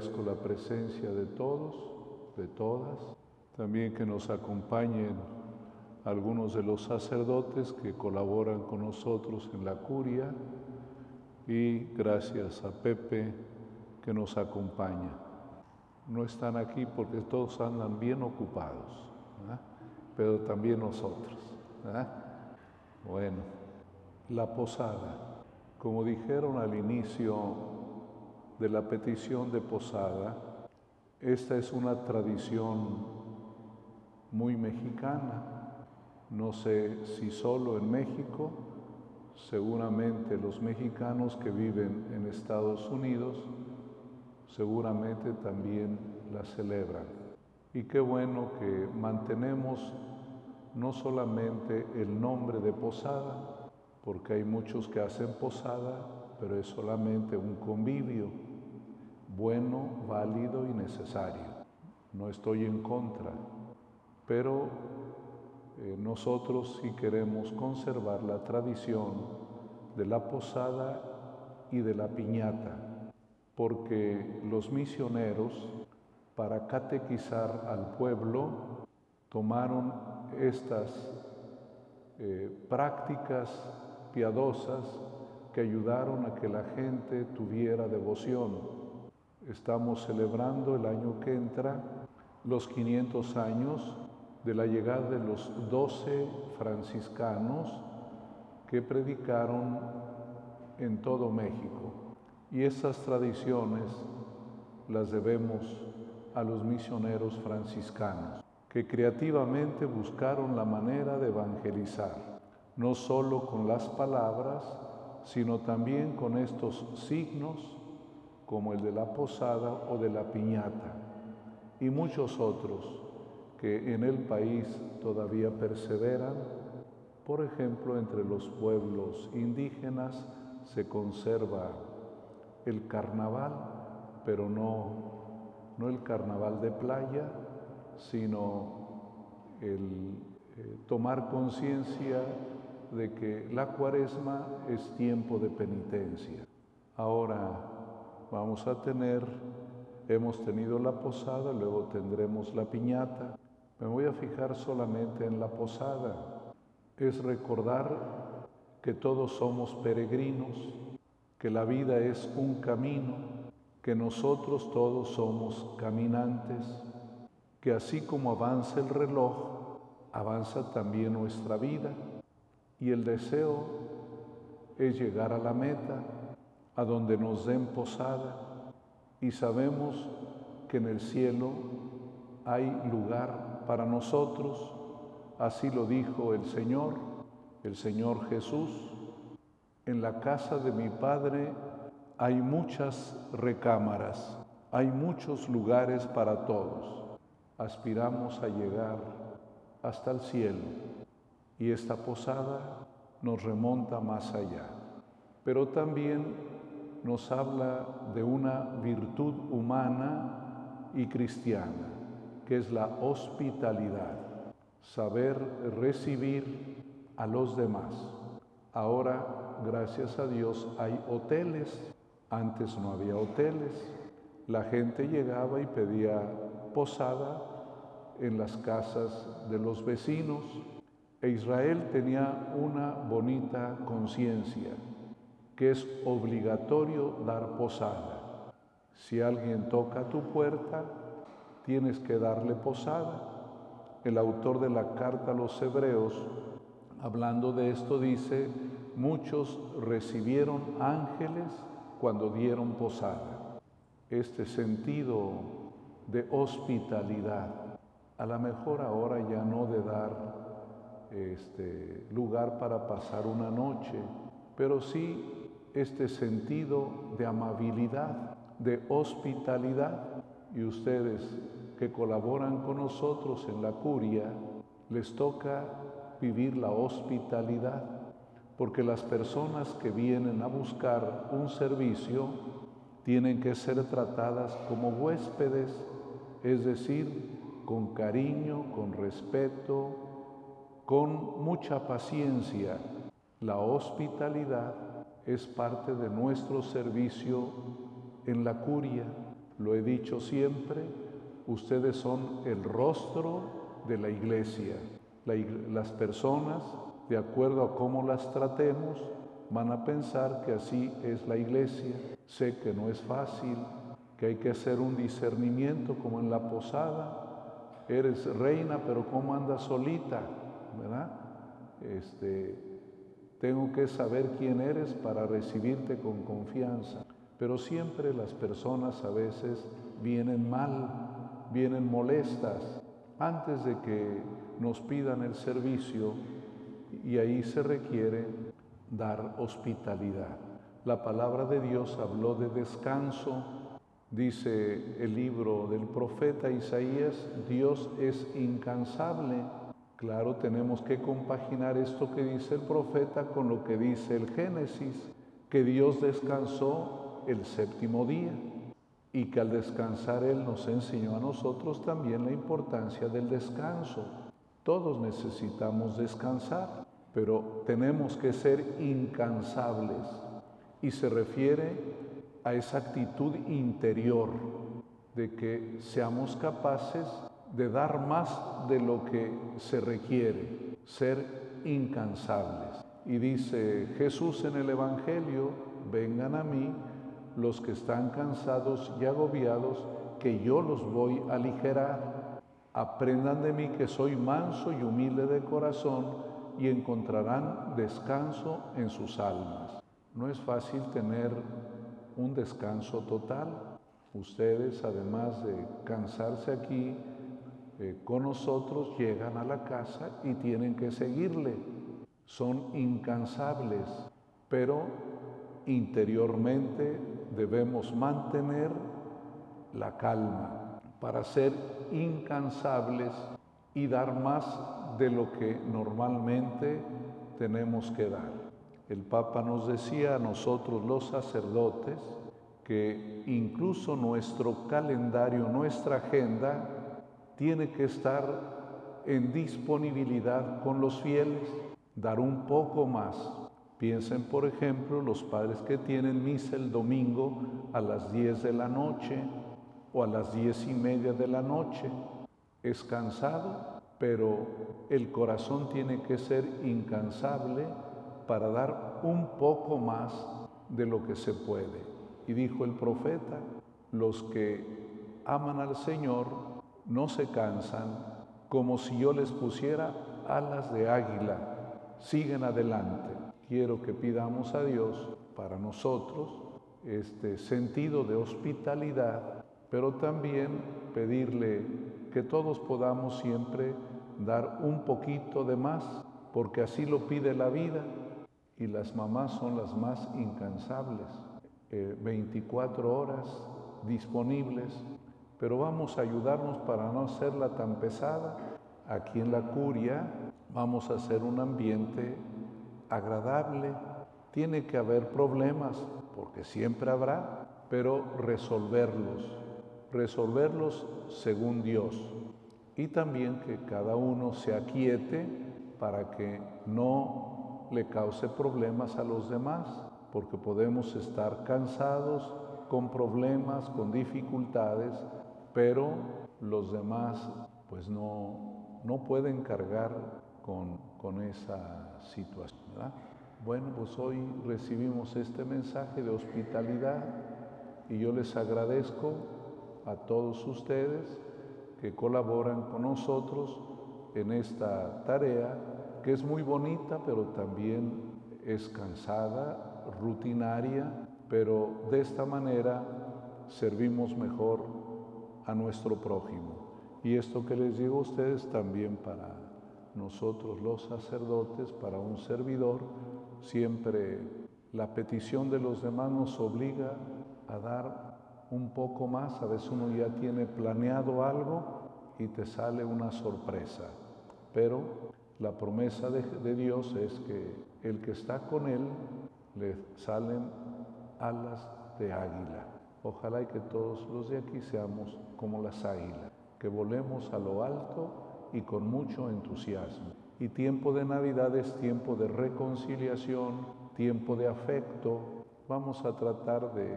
Agradezco la presencia de todos, de todas. También que nos acompañen algunos de los sacerdotes que colaboran con nosotros en la curia y gracias a Pepe que nos acompaña. No están aquí porque todos andan bien ocupados, pero también nosotros. Bueno, la posada. Como dijeron al inicio de la petición de posada, esta es una tradición muy mexicana no sé si solo en México, seguramente los mexicanos que viven en Estados Unidos, seguramente también la celebran. Y qué bueno que mantenemos no solamente el nombre de posada, porque hay muchos que hacen posada, pero es solamente un convivio bueno, válido y necesario. No estoy en contra, pero eh, nosotros si queremos conservar la tradición de la posada y de la piñata, porque los misioneros, para catequizar al pueblo, tomaron estas eh, prácticas piadosas que ayudaron a que la gente tuviera devoción. Estamos celebrando el año que entra los 500 años de la llegada de los doce franciscanos que predicaron en todo México. Y esas tradiciones las debemos a los misioneros franciscanos, que creativamente buscaron la manera de evangelizar, no solo con las palabras, sino también con estos signos como el de la posada o de la piñata, y muchos otros que en el país todavía perseveran. Por ejemplo, entre los pueblos indígenas se conserva el carnaval, pero no, no el carnaval de playa, sino el eh, tomar conciencia de que la cuaresma es tiempo de penitencia. Ahora vamos a tener, hemos tenido la posada, luego tendremos la piñata, me voy a fijar solamente en la posada. Es recordar que todos somos peregrinos, que la vida es un camino, que nosotros todos somos caminantes, que así como avanza el reloj, avanza también nuestra vida. Y el deseo es llegar a la meta, a donde nos den posada y sabemos que en el cielo hay lugar para nosotros, así lo dijo el Señor, el Señor Jesús. En la casa de mi Padre hay muchas recámaras, hay muchos lugares para todos. Aspiramos a llegar hasta el cielo y esta posada nos remonta más allá. Pero también nos habla de una virtud humana y cristiana que es la hospitalidad, saber recibir a los demás. Ahora, gracias a Dios, hay hoteles. Antes no había hoteles. La gente llegaba y pedía posada en las casas de los vecinos. E Israel tenía una bonita conciencia, que es obligatorio dar posada. Si alguien toca tu puerta, tienes que darle posada. El autor de la carta a los hebreos, hablando de esto, dice, muchos recibieron ángeles cuando dieron posada. Este sentido de hospitalidad, a lo mejor ahora ya no de dar este lugar para pasar una noche, pero sí este sentido de amabilidad, de hospitalidad y ustedes que colaboran con nosotros en la curia, les toca vivir la hospitalidad, porque las personas que vienen a buscar un servicio tienen que ser tratadas como huéspedes, es decir, con cariño, con respeto, con mucha paciencia. La hospitalidad es parte de nuestro servicio en la curia. Lo he dicho siempre, ustedes son el rostro de la iglesia. las personas, de acuerdo a cómo las tratemos, van a pensar que así es la iglesia. Sé que no es fácil, que hay que hacer un discernimiento como en la posada. Eres reina, pero ¿cómo andas solita? ¿Verdad? Este, tengo que saber quién eres para recibirte con confianza. Pero siempre las personas a veces vienen mal, vienen molestas antes de que nos pidan el servicio y ahí se requiere dar hospitalidad. La palabra de Dios habló de descanso. Dice el libro del profeta Isaías, Dios es incansable. Claro, tenemos que compaginar esto que dice el profeta con lo que dice el Génesis, que Dios descansó el séptimo día y que al descansar Él nos enseñó a nosotros también la importancia del descanso. Todos necesitamos descansar pero tenemos que ser incansables y se refiere a esa actitud interior de que seamos capaces de dar más de lo que se requiere, ser incansables. Y dice Jesús en el Evangelio, vengan a mí los que están cansados y agobiados, que yo los voy a aligerar. Aprendan de mí que soy manso y humilde de corazón y encontrarán descanso en sus almas. No es fácil tener un descanso total. Ustedes, además de cansarse aquí eh, con nosotros, llegan a la casa y tienen que seguirle. Son incansables, pero interiormente debemos mantener la calma para ser incansables y dar más de lo que normalmente tenemos que dar. El Papa nos decía a nosotros los sacerdotes que incluso nuestro calendario, nuestra agenda, tiene que estar en disponibilidad con los fieles, dar un poco más. Piensen, por ejemplo, los padres que tienen misa el domingo a las 10 de la noche o a las diez y media de la noche. ¿Es cansado? pero el corazón tiene que ser incansable para dar un poco más de lo que se puede. Y dijo el profeta, los que aman al Señor no se cansan como si yo les pusiera alas de águila, siguen adelante. Quiero que pidamos a Dios para nosotros este sentido de hospitalidad, pero también pedirle que todos podamos siempre dar un poquito de más, porque así lo pide la vida y las mamás son las más incansables, 24 eh, horas disponibles, pero vamos a ayudarnos para no hacerla tan pesada. Aquí en la curia vamos a hacer un ambiente agradable. Tiene que haber problemas, porque siempre habrá, pero resolverlos, resolverlos según Dios y también que cada uno se aquiete para que no le cause problemas a los demás, porque podemos estar cansados, con problemas, con dificultades, pero los demás pues no, no pueden cargar con, con esa situación. Bueno, pues hoy recibimos este mensaje de hospitalidad y yo les agradezco a todos ustedes que colaboran con nosotros en esta tarea que es muy bonita, pero también es cansada, rutinaria, pero de esta manera servimos mejor a nuestro prójimo. Y esto que les digo a ustedes también para nosotros los sacerdotes, para un servidor, siempre la petición de los demás nos obliga a dar un poco más, a veces uno ya tiene planeado algo y te sale una sorpresa. Pero la promesa de, Dios es que el que está con Él le salen alas de águila. Ojalá que todos los de aquí seamos como las águilas, que volemos a lo alto y con mucho entusiasmo. Y tiempo de Navidad es tiempo de reconciliación, tiempo de afecto. Vamos a tratar de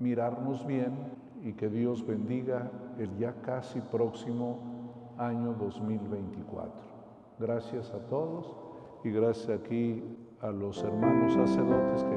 mirarnos bien y que Dios bendiga el ya casi próximo año 2024. Gracias a todos y gracias aquí a los hermanos sacerdotes que